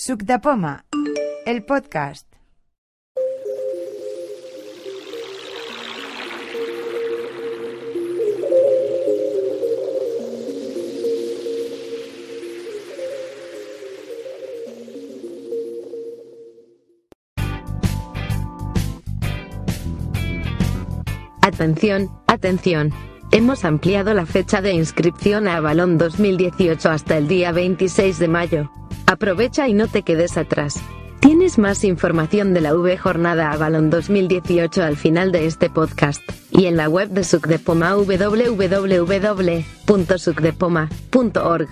Suc de Poma, el podcast. Atención, atención. Hemos ampliado la fecha de inscripción a Avalon 2018 hasta el día 26 de mayo. Aprovecha y no te quedes atrás. Tienes más información de la V Jornada Avalon 2018 al final de este podcast y en la web de Sucdepoma www.sucdepoma.org.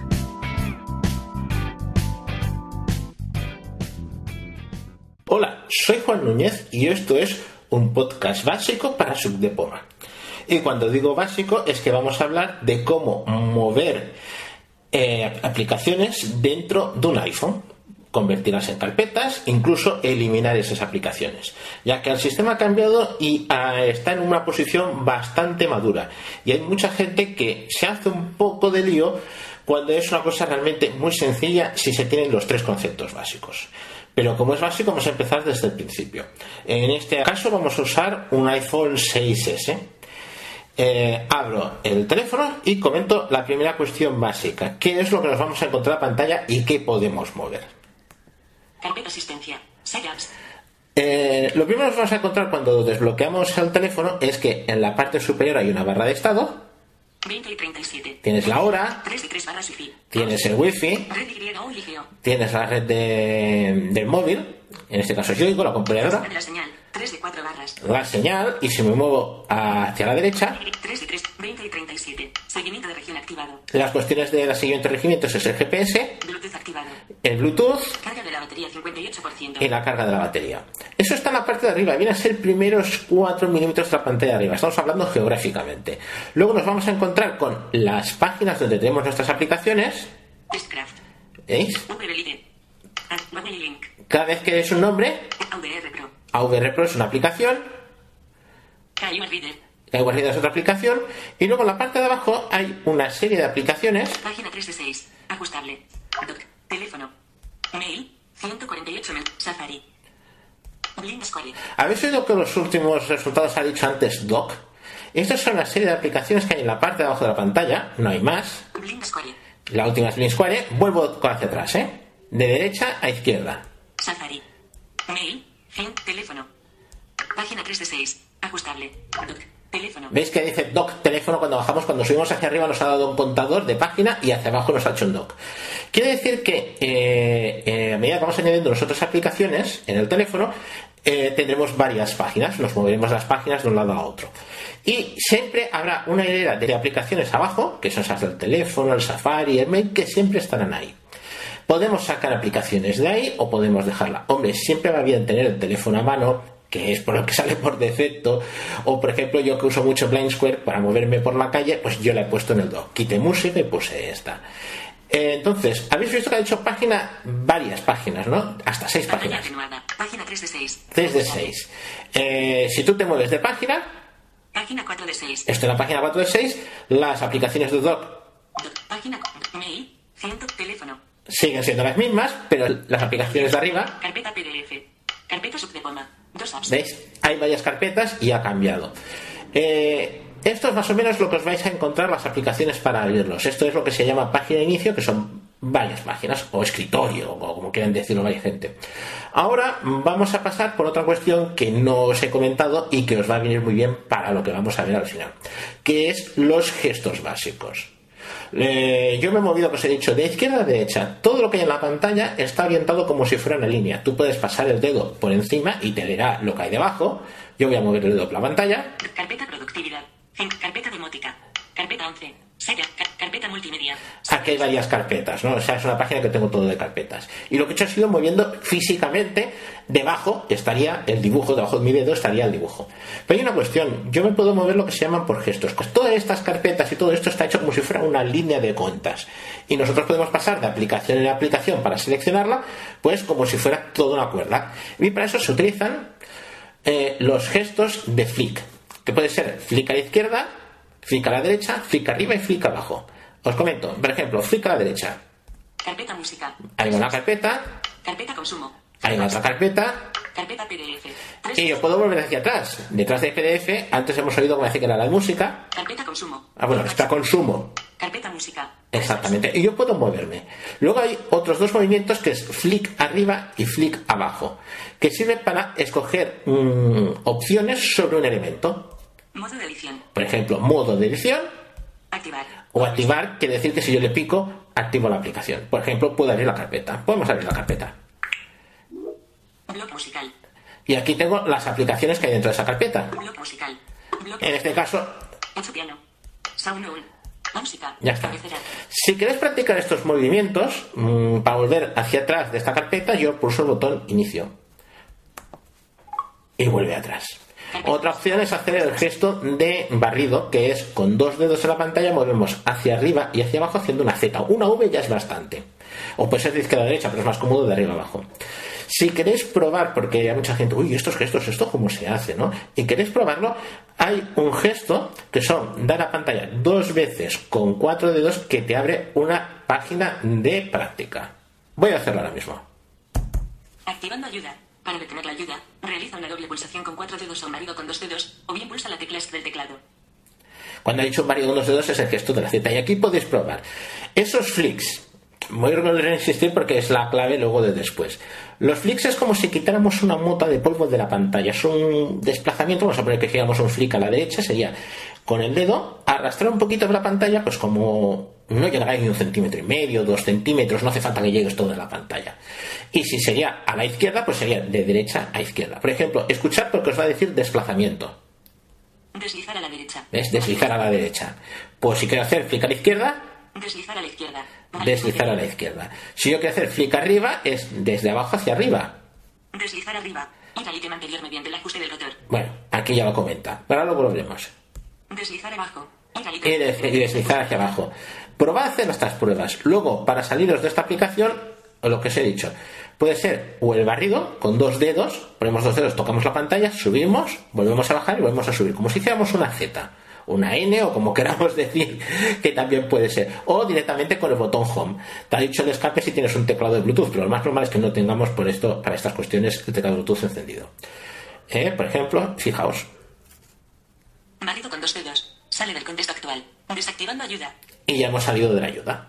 Hola, soy Juan Núñez y esto es un podcast básico para Subdepoma. Y cuando digo básico es que vamos a hablar de cómo mover eh, aplicaciones dentro de un iPhone, convertirlas en carpetas, incluso eliminar esas aplicaciones, ya que el sistema ha cambiado y ah, está en una posición bastante madura. Y hay mucha gente que se hace un poco de lío cuando es una cosa realmente muy sencilla si se tienen los tres conceptos básicos. Pero como es básico, vamos a empezar desde el principio. En este caso vamos a usar un iPhone 6S. Eh, abro el teléfono y comento la primera cuestión básica. ¿Qué es lo que nos vamos a encontrar en pantalla y qué podemos mover? Carpeta asistencia. Eh, lo primero que nos vamos a encontrar cuando desbloqueamos el teléfono es que en la parte superior hay una barra de estado, 20 y 37. tienes la hora, 3 de 3 barras wifi. tienes el wifi, Red Y tienes la red de- del móvil, en este caso yo digo la computadora, la señal. 3 de 4 barras. la señal y si me muevo hacia la derecha, 3 de 3, 20 y 37. Seguimiento de región activado. las cuestiones de los siguientes regimientos es el GPS, Bluetooth activado. el Bluetooth Carga de la batería 58%. y la carga de la batería. Eso está en la parte de arriba, viene a ser primeros 4 milímetros de la pantalla de arriba. Estamos hablando geográficamente. Luego nos vamos a encontrar con las páginas donde tenemos nuestras aplicaciones. Testcraft. ¿Veis? Link. Cada vez que des un nombre, AVR Pro. AVR Pro es una aplicación, KUR Reader. iWorld es otra aplicación, y luego en la parte de abajo hay una serie de aplicaciones. Página 3 de 6. Ajustable. Doc. Teléfono. Mail. 148 mil. Safari. Blind Square. ¿Habéis oído que los últimos resultados ha dicho antes Doc? Estas son una serie de aplicaciones que hay en la parte de abajo de la pantalla, no hay más. Blind Square. La última es Blink Square, vuelvo hacia atrás, ¿eh? De derecha a izquierda. Safari. Mail. Fin. Teléfono. Página 3 de 6. Ajustable. Doc. Teléfono. ¿Veis que dice doc teléfono cuando bajamos? Cuando subimos hacia arriba nos ha dado un contador de página y hacia abajo nos ha hecho un doc. Quiere decir que eh, eh, a medida que vamos añadiendo las otras aplicaciones en el teléfono, eh, tendremos varias páginas, nos moveremos las páginas de un lado a otro. Y siempre habrá una hilera de aplicaciones abajo, que son esas del teléfono, el Safari, el mail, que siempre estarán ahí. Podemos sacar aplicaciones de ahí o podemos dejarla. Hombre, siempre va bien tener el teléfono a mano, que es por lo que sale por defecto. O por ejemplo, yo que uso mucho Blind Square para moverme por la calle, pues yo la he puesto en el dock. Quité música y puse esta. Eh, entonces, habéis visto que ha dicho página, varias páginas, ¿no? Hasta seis páginas. Página 3 de 6. 3 de 6. si tú te mueves de página, Página 4 de 6. esto en la página 4 de 6, las aplicaciones de Doc. Página. Mail. Ciento. Teléfono. Siguen siendo las mismas, pero las aplicaciones de arriba Carpeta PDF. Carpeta. Dos apps. ¿Veis? Hay varias carpetas y ha cambiado. Eh, esto es más o menos lo que os vais a encontrar las aplicaciones para abrirlos. Esto es lo que se llama página de inicio, que son varias páginas, o escritorio, o como quieran decirlo varias gente. Ahora vamos a pasar por otra cuestión que no os he comentado y que os va a venir muy bien para lo que vamos a ver al final, que es los gestos básicos. Eh, yo me he movido, que os he dicho, de izquierda a derecha. Todo lo que hay en la pantalla está orientado como si fuera una línea. Tú puedes pasar el dedo por encima y te leerá lo que hay debajo. Yo voy a mover el dedo por la pantalla. Carpeta productividad. Carpeta demótica. Carpeta 11. Carpeta multimedia. Aquí hay varias carpetas, ¿no? O sea, es una página que tengo todo de carpetas. Y lo que he hecho ha sido moviendo físicamente, debajo estaría el dibujo, debajo de mi dedo estaría el dibujo. Pero hay una cuestión, yo me puedo mover lo que se llaman por gestos. Pues todas estas carpetas y todo esto está hecho como si fuera una línea de cuentas. Y nosotros podemos pasar de aplicación en aplicación para seleccionarla, pues como si fuera toda una cuerda. Y para eso se utilizan eh, los gestos de flick, que puede ser flick a la izquierda, flick a la derecha, flick arriba y flick abajo. Os comento, por ejemplo, flick a la derecha. Carpeta música. Hay una carpeta, Carpeta consumo. Hay una otra carpeta Carpeta PDF. Tres y yo puedo volver hacia atrás. Detrás de PDF, antes hemos oído como decía que era la música. Carpeta consumo. Ah, bueno, está consumo. Carpeta música. Exactamente. Y yo puedo moverme. Luego hay otros dos movimientos que es flick arriba y flick abajo, que sirven para escoger mm, opciones sobre un elemento. Modo de edición. Por ejemplo, modo de edición Activar. o activar quiere decir que si yo le pico, activo la aplicación. Por ejemplo, puedo abrir la carpeta. Podemos abrir la carpeta. Blog musical. Y aquí tengo las aplicaciones que hay dentro de esa carpeta. Blog musical. Blog. En este caso, piano. Sound. Música. ya está. Si queréis practicar estos movimientos, mm, para volver hacia atrás de esta carpeta, yo pulso el botón inicio. Y vuelve atrás. Otra opción es hacer el gesto de barrido, que es con dos dedos en la pantalla movemos hacia arriba y hacia abajo haciendo una Z. Una V ya es bastante. O puede ser de izquierda a derecha, pero es más cómodo de arriba a abajo. Si queréis probar, porque hay mucha gente, uy, estos gestos, esto cómo se hace, ¿no? Y queréis probarlo, hay un gesto que son dar a pantalla dos veces con cuatro dedos que te abre una página de práctica. Voy a hacerlo ahora mismo. Activando ayuda. Para detener la ayuda, realiza una doble pulsación con cuatro dedos o un marido con dos dedos, o bien pulsa la tecla Esc del teclado. Cuando he dicho un varios con los dedos es el gesto de la Z. Y aquí podéis probar. Esos flicks, voy a a insistir porque es la clave luego de después. Los flicks es como si quitáramos una mota de polvo de la pantalla. Es un desplazamiento, vamos a poner que giramos un flick a la derecha, sería con el dedo arrastrar un poquito de la pantalla, pues como no llegará ni un centímetro y medio, dos centímetros, no hace falta que llegues toda la pantalla. Y si sería a la izquierda, pues sería de derecha a izquierda. Por ejemplo, escuchad porque os va a decir desplazamiento. Deslizar a la derecha. ¿Ves? Deslizar a la derecha. Pues si quiero hacer flick a la izquierda, Deslizar a la izquierda. deslizar a la izquierda. Si yo quiero hacer flick arriba, es desde abajo hacia arriba. Deslizar arriba. Ir al ítem anterior mediante el ajuste del rotor. Bueno, aquí ya lo comenta. Ahora lo volvemos. Deslizar abajo. Y, deslizar hacia abajo. Probad hacer estas pruebas. Luego, para saliros de esta aplicación, lo que os he dicho, puede ser o el barrido con dos dedos, ponemos dos dedos, tocamos la pantalla, subimos, volvemos a bajar y volvemos a subir, como si hiciéramos una Z, una N o como queramos decir, que también puede ser, o directamente con el botón Home. Te ha dicho el escape si tienes un teclado de Bluetooth, pero lo más normal es que no tengamos por esto, para estas cuestiones, el teclado de Bluetooth encendido. Eh, por ejemplo, fijaos, Marido con dos dedos. Sale del contexto actual. Desactivando ayuda. y ya hemos salido de la ayuda.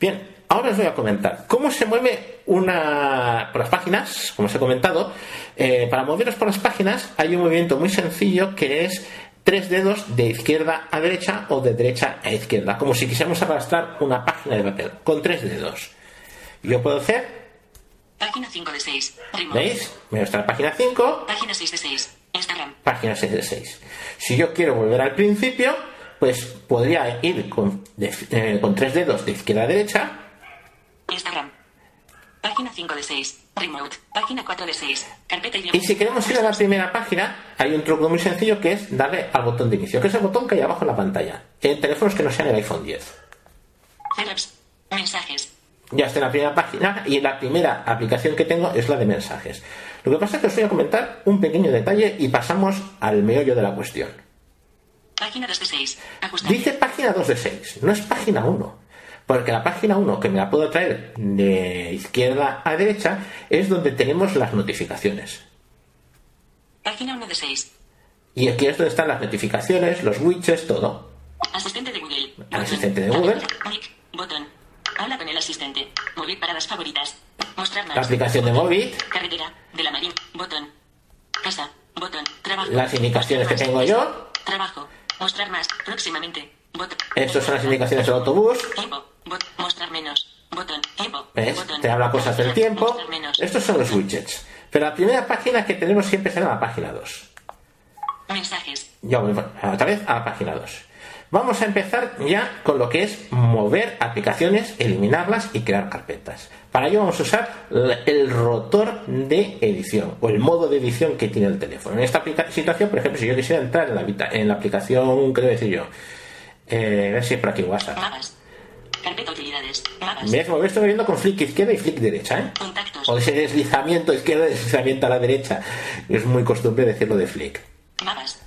Bien, ahora os voy a comentar cómo se mueve una por las páginas, como os he comentado. eh, para moveros por las páginas hay un movimiento muy sencillo que es tres dedos de izquierda a derecha o de derecha a izquierda, como si quisiéramos arrastrar una página de papel con tres dedos. Yo puedo hacer, Página 5 de 6. Remote. ¿veis? Me muestra la página 5, Página 6 de 6. Instagram. página 6 de 6. Si yo quiero volver al principio, pues podría ir con, de- eh, con tres dedos de izquierda a derecha Instagram. Página 5 de 6. Remote. Página 4 de 6. Carpeta y Y si queremos ir a la primera página, hay un truco muy sencillo que es darle al botón de inicio, que es el botón que hay abajo en la pantalla. En teléfonos que no sean el iPhone 10. Celebs. Mensajes. Ya está en la primera página y la primera aplicación que tengo es la de mensajes. Lo que pasa es que os voy a comentar un pequeño detalle y pasamos al meollo de la cuestión. Página 2 de 6. Ajustable. Dice página 2 de 6, no es página 1. Porque la página 1, que me la puedo traer de izquierda a derecha, es donde tenemos las notificaciones. Página 1 de 6. Y aquí es donde están las notificaciones, los widgets, todo. Asistente de Google. Asistente de Google. Botón. Habla con el asistente. Mover paradas favoritas. Mostrar más. La aplicación de Movit, Carretera. De la Marín. Botón. Casa. Botón. Trabajo. las indicaciones que tengo yo. Trabajo. Mostrar más. Próximamente. Botón. Estas son las indicaciones del autobús. Tiempo. Mostrar menos. Botón. Tiempo. ¿Ves? Botón. Te habla cosas del tiempo. Estos son los widgets. Pero la primera página que tenemos siempre será la página 2. Mensajes. Ya otra vez a la página 2. Vamos a empezar ya con lo que es mover aplicaciones, eliminarlas y crear carpetas. Para ello vamos a usar el rotor de edición o el modo de edición que tiene el teléfono. En esta situación, por ejemplo, si yo quisiera entrar en la, en la aplicación, ¿qué debo decir yo? Eh, a ver si es por aquí WhatsApp. Mapas. Carpeta utilidades. Mapas. Estoy moviendo con flick izquierda y flick derecha, ¿eh? Contactos. O ese deslizamiento izquierda y deslizamiento a la derecha. Es muy costumbre decirlo de flick. Mapas.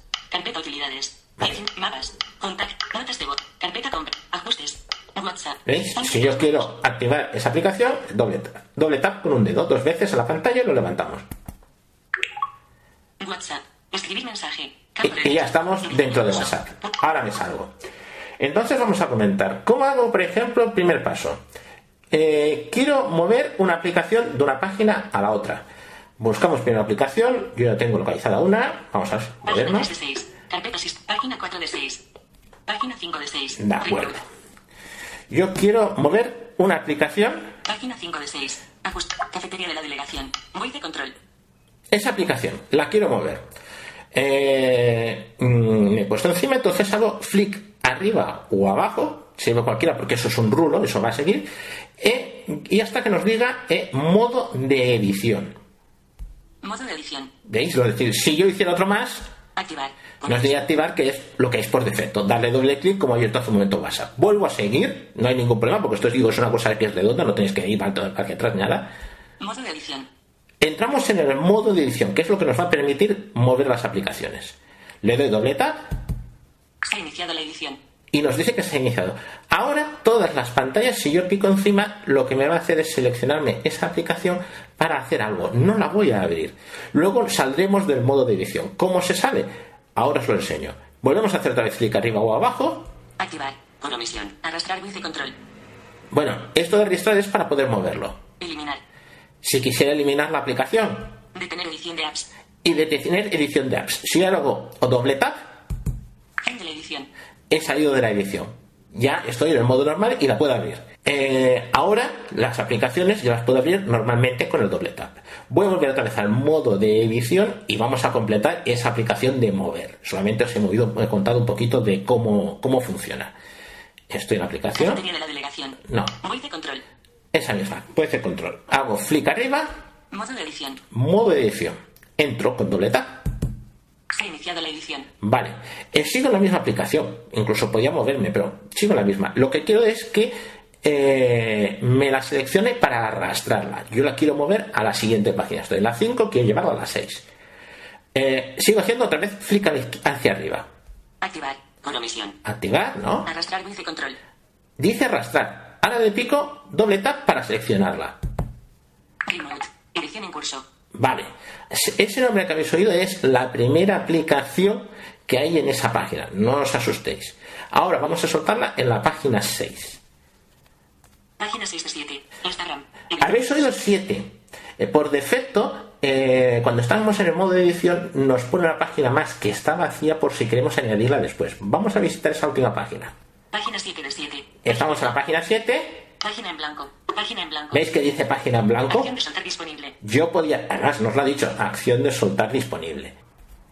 ¿Veis? Si yo quiero activar esa aplicación, doble, doble tap con un dedo, dos veces a la pantalla y lo levantamos. WhatsApp. Escribir mensaje. Y, ya estamos dentro de. WhatsApp. Ahora me salgo. Entonces vamos a comentar. ¿Cómo hago, por ejemplo, el primer paso? Eh, quiero mover una aplicación de una página a la otra. Buscamos primero la aplicación. Yo ya tengo localizada una. Vamos a Página movernos. 3 de 6. Carpeta sist- Página 4 de 6. Página 5 de 6. De acuerdo. Yo quiero mover una aplicación. Página 5 de 6. Ajust. Cafetería de la delegación. Voice de control. Esa aplicación la quiero mover. Eh, mm, me he puesto encima, entonces hago flick arriba o abajo, sirve cualquiera porque eso es un rulo, eso va a seguir, eh, y hasta que nos diga eh, modo de edición. Modo de edición. ¿Veis? Es decir, si yo hiciera otro más, Activar. nos diría activar, que es lo que es por defecto. Darle doble clic como he abierto hace un momento WhatsApp. Vuelvo a seguir, no hay ningún problema, porque esto os digo, es una cosa que es redonda, no tenéis que ir para hacia atrás nada. Modo de edición. Entramos en el modo de edición, que es lo que nos va a permitir mover las aplicaciones. Le doy doble tap Se ha iniciado la edición. Y nos dice que se ha iniciado. Ahora todas las pantallas, si yo pico encima, lo que me va a hacer es seleccionarme esa aplicación para hacer algo. No la voy a abrir. Luego saldremos del modo de edición. ¿Cómo se sale? Ahora os lo enseño. Volvemos a hacer otra vez clic arriba o abajo. Activar. Por omisión. Arrastrar control. Bueno, esto de registrar es para poder moverlo. Eliminar. Si quisiera eliminar la aplicación Detener edición de apps. y detener edición de apps, si hago doble tap, he salido de la edición. Ya estoy en el modo normal y la puedo abrir. Eh, ahora las aplicaciones ya las puedo abrir normalmente con el doble tap. Voy a volver otra vez al modo de edición y vamos a completar esa aplicación de mover. Solamente os he movido, he contado un poquito de cómo, cómo funciona. Estoy en la aplicación. No, Voice de control. esa misma. Puede ser control. Hago flick arriba, Modo de edición. modo de edición. Entro con doble tap. Ha iniciado la edición. Vale, Eh, sigo la misma aplicación, incluso podía moverme, pero sigo la misma. Lo que quiero es que eh, me la seleccione para arrastrarla. Yo la quiero mover a la siguiente página. Estoy en la 5, quiero llevarla a la 6. Eh, sigo haciendo otra vez flick hacia arriba. Activar. Por omisión. Activar, ¿no? Arrastrar de control. Dice arrastrar. Ahora le pico doble tap para seleccionarla. Remote. Edición en curso. Vale, ese nombre que habéis oído es la primera aplicación que hay en esa página. No os asustéis. Ahora vamos a soltarla en la página 6. Página 6 de 7. Instagram. Habéis oído 7. por defecto, eh, cuando estamos en el modo de edición, nos pone una página más que está vacía por si queremos añadirla después. Vamos a visitar esa última página. Página 7 de 7. Estamos en la página 7. Página en blanco. Página en blanco. ¿Veis que dice página en blanco? Acción de soltar disponible. Yo podía, además nos lo ha dicho, acción de soltar disponible.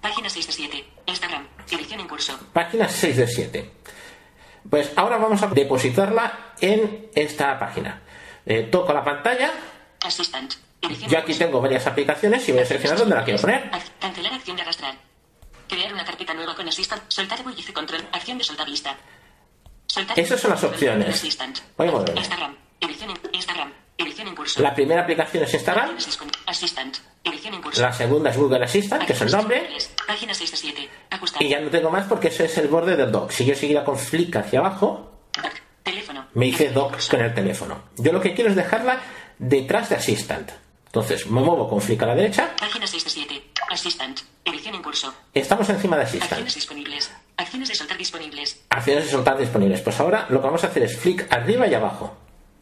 Página 6 de 7. Instagram. Edición en curso. Página 6 de 7. Pues ahora vamos a depositarla en esta página. Eh, toco la pantalla. Assistant. Yo aquí tengo varias aplicaciones y voy a seleccionar dónde la quiero poner. Cancelar acción de arrastrar. Crear una carpeta nueva con Assistant. Soltar voice control. Acción de soltar lista. Esas son las opciones. Voy a curso. La primera aplicación es Instagram. La segunda es Google Assistant, que es el nombre. Disponibles. Página 6 de 7. Ajustar. Y ya no tengo más porque ese es el borde del dock. Si yo siguiera con flick hacia abajo, me en dock con el teléfono. Yo lo que quiero es dejarla detrás de Assistant. Entonces me muevo con flick a la derecha. Página 6 de 7. Assistant. Edición en curso. Estamos encima de Assistant. Acciones de soltar disponibles. Acciones de soltar disponibles. Pues ahora lo que vamos a hacer es flick arriba y abajo.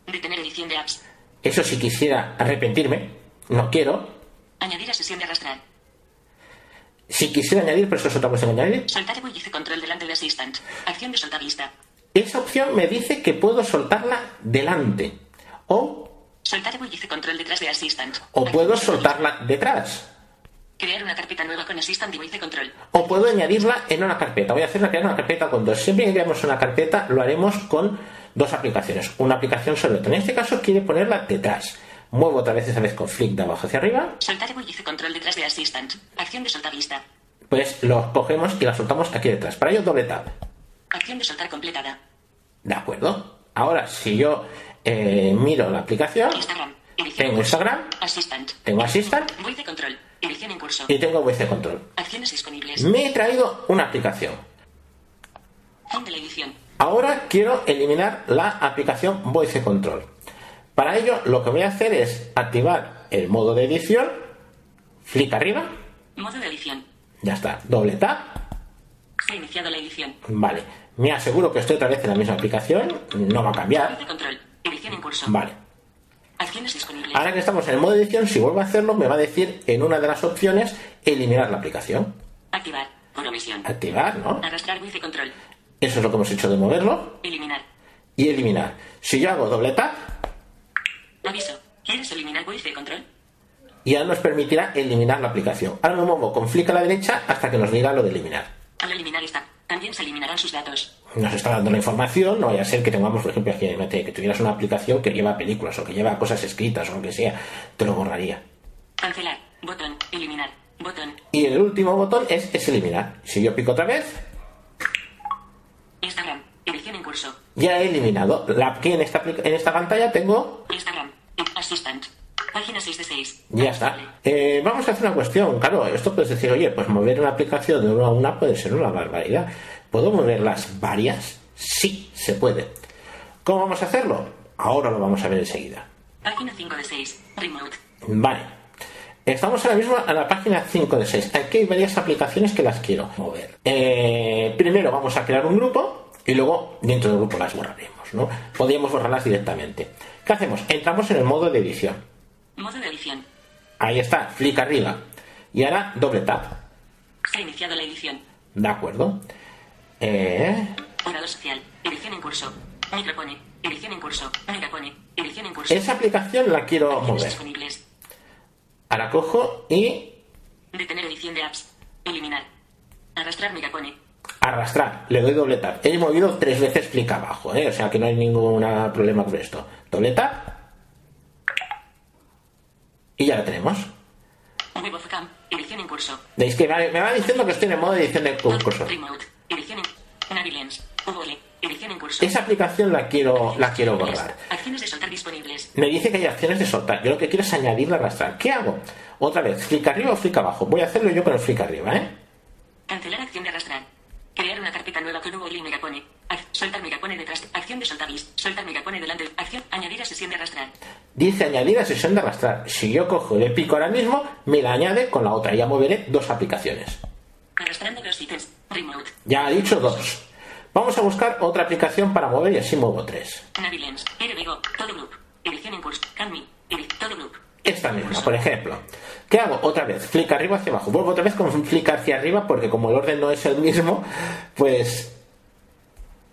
Detener edición de apps. Eso si quisiera arrepentirme, no quiero. Añadir a sesión de arrastrar. Si quisiera añadir, pero eso es otra cuestión que añadir. Soltar voice control delante de Assistant. Acción de soltar lista. Esa opción me dice que puedo soltarla delante. O, Soltar voice control detrás de Assistant. o Acción puedo de soltar soltarla detrás. Crear una carpeta nueva con Assistant y voice control. O puedo añadirla en una carpeta. Voy a hacerla crear una carpeta con dos. Siempre que creamos una carpeta, lo haremos con dos aplicaciones. Una aplicación sobre otra. En este caso, quiere ponerla detrás. Muevo otra vez esa vez con flick de abajo hacia arriba. Soltar voice control detrás de Assistant. Acción de soltar lista. Pues lo cogemos y la soltamos aquí detrás. Para ello, doble tap. Acción de soltar completada. ¿De acuerdo? Ahora, si yo eh, miro la aplicación, Instagram. Tengo. Instagram, Assistant. tengo Assistant Voice control. Edición en curso. y tengo Voice Control. Acciones disponibles. Me he traído una aplicación. Fin de la edición. Ahora quiero eliminar la aplicación Voice Control. Para ello, lo que voy a hacer es activar el modo de edición, flick arriba, Modo de edición. ya está, doble tap, Se ha iniciado la edición. vale. Me aseguro que estoy otra vez en la misma aplicación, no va a cambiar, de control. Edición en curso. vale. Acciones disponibles. Ahora que estamos en el modo edición, si vuelvo a hacerlo, me va a decir en una de las opciones eliminar la aplicación. Activar. Por omisión. Activar, ¿no? Arrastrar wifi control. Eso es lo que hemos hecho de moverlo Eliminar. y eliminar. Si yo hago doble tap, Aviso. ¿Quieres eliminar wifi control? ya nos permitirá eliminar la aplicación. Ahora me muevo con flick a la derecha hasta que nos diga lo de eliminar. Al eliminar esta, también se eliminarán sus datos. Nos está dando la información, no vaya a ser que tengamos, por ejemplo, aquí, que tuvieras una aplicación que lleva películas o que lleva cosas escritas o lo que sea, te lo borraría. Cancelar. Botón. Eliminar. Botón. Y el último botón es, es eliminar. Si yo pico otra vez, Instagram. Edición en curso. ya he eliminado. La, aquí en esta, en esta pantalla tengo Instagram. Assistant. Página 6 de 6. Ya está. Eh, vamos a hacer una cuestión. Claro, esto puedes decir, oye, pues mover una aplicación de una a una puede ser una barbaridad. ¿Puedo moverlas varias? Sí, se puede. ¿Cómo vamos a hacerlo? Ahora lo vamos a ver enseguida. Página 5 de 6. Remote. Vale. Estamos ahora mismo a la página 5 de 6. Aquí hay varias aplicaciones que las quiero mover. Eh, primero vamos a crear un grupo y luego dentro del grupo las borraremos. ¿no? Podríamos borrarlas directamente. ¿Qué hacemos? Entramos en el modo de edición. Modo de edición. Ahí está, clic arriba. Y ahora doble tap. Se ha iniciado la edición. De acuerdo. Eh, Orado social. Edición en curso. Micropone. Edición en curso. Megapone. Edición en curso. esa aplicación la quiero mover. disponibles. Ahora cojo y Detener edición de apps. Eliminar. Arrastrar megapone. arrastrar. Le doy doble tap. He movido tres veces clic abajo, ¿eh? o sea que no hay ningún problema con esto. Doble tap. Y ya la tenemos. Edición en curso. Veis que me va diciendo que estoy en el modo de edición de concurso. Remote. Edición en. Navilens. Uvole. Edición en curso. Esa aplicación la quiero, la quiero borrar. Acciones de soltar disponibles. Me dice que hay acciones de soltar. Yo lo que quiero es añadirla arrastrar. ¿Qué hago? Otra vez, clic arriba o clic abajo. Voy a hacerlo yo con el clic arriba, ¿eh? Cancelar acción de arrastrar. Crear una carpeta nueva con y megapone. Soltar megapone detrás. Acción de soltar list. Soltar megapone delante. Acción. Añadir a sesión de arrastrar. Dice añadir a sesión de arrastrar. Si yo cojo le pico ahora mismo, me la añade con la otra. Ya moveré dos aplicaciones. Arrastrando dos ítems. Remote. Ya ha dicho dos. Vamos a buscar otra aplicación para mover y así muevo tres. Navilens. Todo group. Edición en curso. Canmi. Todo group. Esta misma, por ejemplo. ¿Qué hago? Otra vez, clic arriba hacia abajo. Vuelvo otra vez con clic hacia arriba porque como el orden no es el mismo, pues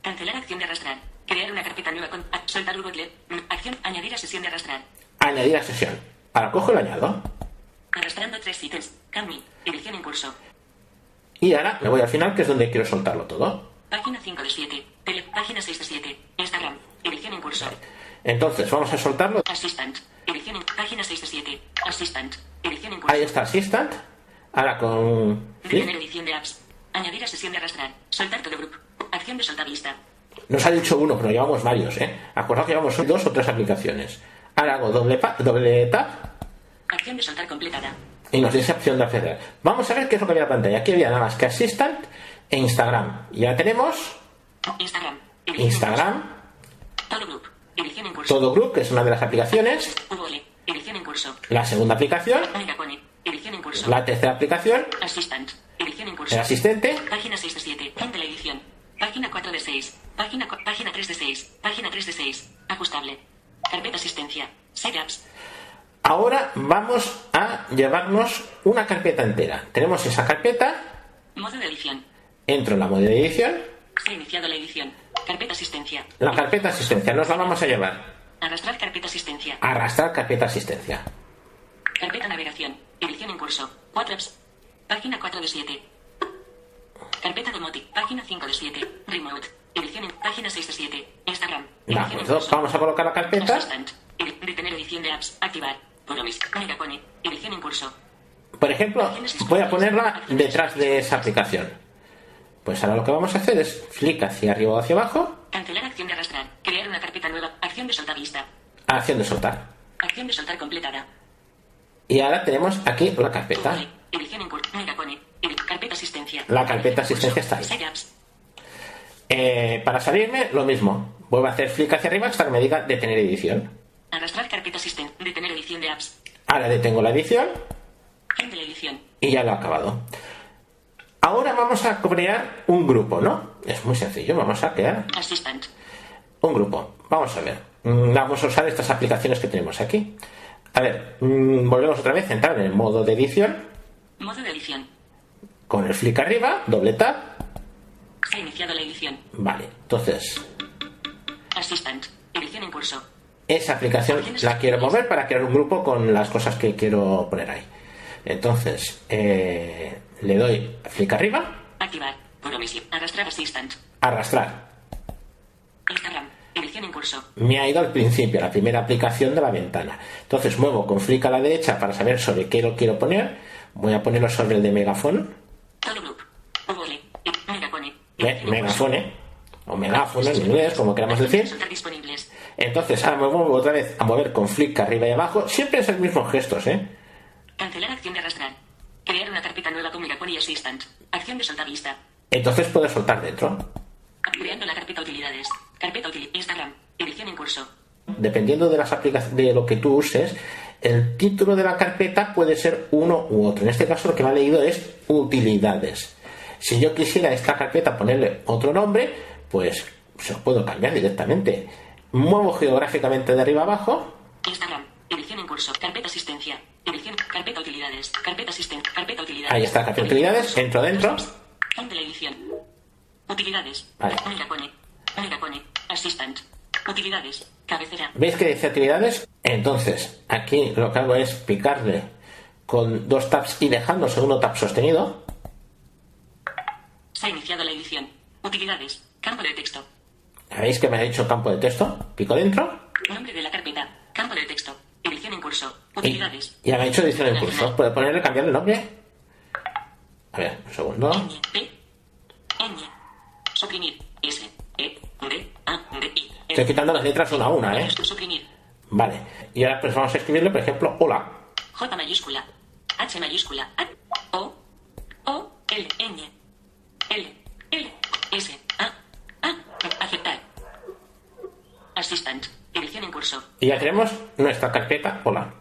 Cancelar acción de arrastrar. Crear una carpeta nueva con. Soltar Uvole. Acción. Añadir a sesión de arrastrar. añadir a sesión. Ahora cojo y lo añado. Arrastrando tres ítems. Canmi. Edición en curso. Y ahora me voy al final, que es donde quiero soltarlo todo. Página 5 de 7. Tele. Página 6 de 7. Instagram. Edición en curso. Entonces, vamos a soltarlo. Assistant. Edición en. Página 6 de 7. Assistant. Edición en curso. Ahí está Assistant. Ahora con Detener edición de apps. Añadir a sesión de arrastrar. Soltar todo grupo. Acción de soltar lista. Nos ha dicho uno, pero llevamos varios, ¿eh? Acordaos que llevamos dos o tres aplicaciones. Ahora hago doble, doble tap Acción de soltar completada. y nos dice opción de acceder. Vamos a ver qué es lo que había pantalla. Aquí había nada más que Assistant e Instagram. Ya tenemos Instagram. Instagram. Todo group. Edición en curso. Todo Group, que es una de las aplicaciones. Edición en curso. La segunda aplicación. Edición en curso. La tercera aplicación. Assistant. En curso. El asistente. Página 6 de 7. Fin de la edición. Página 4 de 6. Página, página 3 de 6. Página 3 de 6. Ajustable. Carpeta asistencia. Setups. Ahora vamos a llevarnos una carpeta entera. Tenemos esa carpeta. Modo de edición. Entro en la modo de edición. Se ha iniciado la edición. Carpeta asistencia. La carpeta asistencia. Nos la vamos a llevar. Arrastrar carpeta asistencia. Arrastrar carpeta asistencia. Carpeta navegación. Edición en curso. 4 apps. Página 4 de 7. Carpeta domotic. Página 5 de 7. Remote. Edición en página 6 de 7. Instagram. De acuerdo. Vamos a colocar la carpeta. Assistant. Detener edición de apps. Activar. Promis. Edición en curso. Por ejemplo, voy a ponerla detrás de esa aplicación. Pues ahora lo que vamos a hacer es clic hacia arriba o hacia abajo. Cancelar acción de arrastrar. Crear una carpeta nueva. Acción de soltar lista. Acción de soltar. Acción de soltar completada. Y ahora tenemos aquí la carpeta. Carpeta asistencia. La carpeta asistencia está ahí. Eh, para salirme, lo mismo. Vuelvo a hacer clic hacia arriba hasta que me diga detener edición. Arrastrar carpeta system. Detener edición de apps. Ahora detengo la edición Fin de la edición. y ya lo he acabado. Ahora vamos a crear un grupo, ¿no? Es muy sencillo, vamos a crear Assistant. un grupo. Vamos a ver. Mm, Vamos a usar estas aplicaciones que tenemos aquí. A ver, mm, volvemos otra vez a entrar en el modo de edición. Modo de edición. Con el flick arriba, doble tap. Se ha iniciado la edición. Vale, entonces Assistant. Edición en curso. esa aplicación la quiero mover para crear un grupo con las cosas que quiero poner ahí. Entonces, eh, le doy flick arriba, Activar. Arrastrar assistant. arrastrar. Instagram. Edición en curso. Me ha ido al principio, a la primera aplicación de la ventana. Entonces muevo con flick a la derecha para saber sobre qué lo quiero poner. Voy a ponerlo sobre el de megafón. Me- megafone. O megáfono en inglés, como queramos decir. Entonces ahora me vuelvo otra vez a mover con flick arriba y abajo. Siempre es el mismo gestos, ¿eh? Cancelar acción de arrastrar. Crear una carpeta nueva con Megapone y Assistant. Acción de soltar lista. Entonces puedo soltar dentro. Creando la carpeta utilidades. Carpeta utilidades. Instagram. Edición en curso. Dependiendo de las aplicaciones de lo que tú uses, el título de la carpeta puede ser uno u otro. En este caso lo que me ha leído es utilidades. Si yo quisiera a esta carpeta ponerle otro nombre, pues se lo puedo cambiar directamente. Muevo geográficamente de arriba abajo. Instagram. Edición en curso. Carpeta asistencia. Edición. Carpeta utilidades. Carpeta asistencia. Carpeta utilidades. Ahí está, carpeta utilidades. Entro dentro. Fin de la edición. Utilidades. Vale. Megapone. Megapone. Assistant. Utilidades. Cabecera. ¿Veis que dice actividades? Entonces, aquí lo que hago es picarle con dos tabs y dejando segundo tab sostenido. Se ha iniciado la edición. Utilidades. Campo de texto. ¿Veis que me ha dicho campo de texto? Pico dentro. Nombre de la carpeta. Campo de texto. Edición en curso. Y Utilidades. ya me ha dicho edición en curso. ¿Puedo ponerle, cambiarle el nombre? A ver, un segundo. Suprimir. S. E. D. A. D. I. Estoy quitando las letras una a una, ¿eh? Suprimir. Vale. Y ahora pues vamos a escribirle, por ejemplo, hola. J mayúscula. H mayúscula. A. O. O. L. Ñ. L. L. S. A. A. Aceptar. Assistant. Edición en curso. Y ya tenemos nuestra carpeta hola.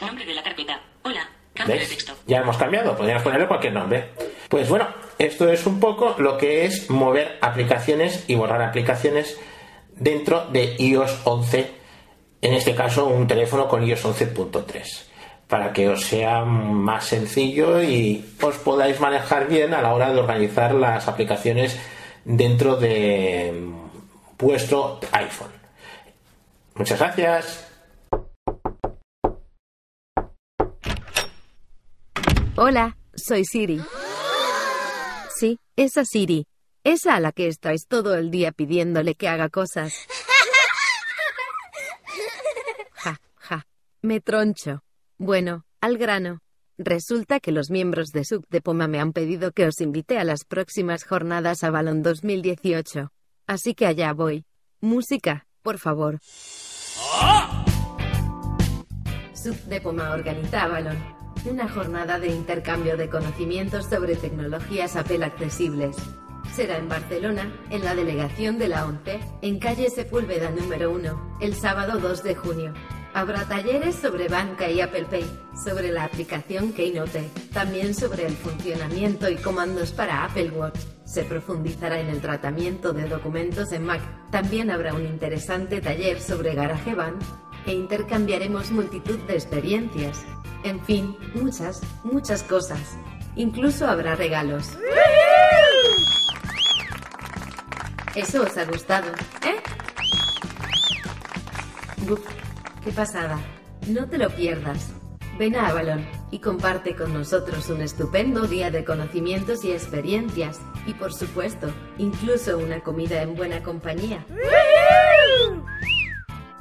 Nombre de la carpeta. Hola. Campo de texto. Ya hemos cambiado, podríamos ponerle cualquier nombre. Pues bueno, esto es un poco lo que es mover aplicaciones y borrar aplicaciones dentro de iOS 11, en este caso un teléfono con iOS 11.3, para que os sea más sencillo y os podáis manejar bien a la hora de organizar las aplicaciones dentro de vuestro iPhone. Muchas gracias. Hola, soy Siri. Sí, esa Siri. Esa a la que estáis todo el día pidiéndole que haga cosas. Ja, ja. Me troncho. Bueno, al grano. Resulta que los miembros de Sub de Poma me han pedido que os invite a las próximas jornadas a Balón 2018. Así que allá voy. Música, por favor. Sub de Poma organiza Balón, una jornada de intercambio de conocimientos sobre tecnologías Apple accesibles. Será en Barcelona, en la delegación de la ONCE, en calle Sepúlveda número 1, el sábado 2 de junio. Habrá talleres sobre banca y Apple Pay, sobre la aplicación Keynote, también sobre el funcionamiento y comandos para Apple Watch. Se profundizará en el tratamiento de documentos en Mac. También habrá un interesante taller sobre GarageBand e intercambiaremos multitud de experiencias. En fin, muchas, muchas cosas. Incluso habrá regalos. Eso os ha gustado, ¿eh? Buf, qué pasada. No te lo pierdas. Ven a Avalon y comparte con nosotros un estupendo día de conocimientos y experiencias. Y por supuesto, incluso una comida en buena compañía.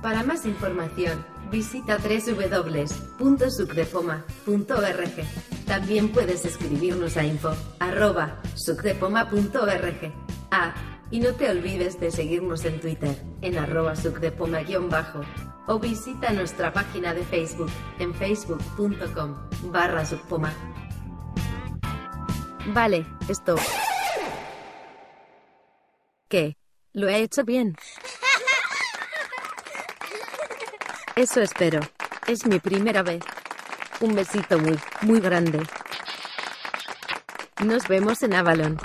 Para más información, visita www.sucdepoma.org. También puedes escribirnos a info arroba sucdepoma.org. Ah, y no te olvides de seguirnos en Twitter, en arroba sucdepoma-bajo, o visita nuestra página de Facebook, en facebook.com barra sucpoma. Vale, esto... ¿Qué? ¿Lo he hecho bien? Eso espero. Es mi primera vez. Un besito muy, muy grande. Nos vemos en Avalon.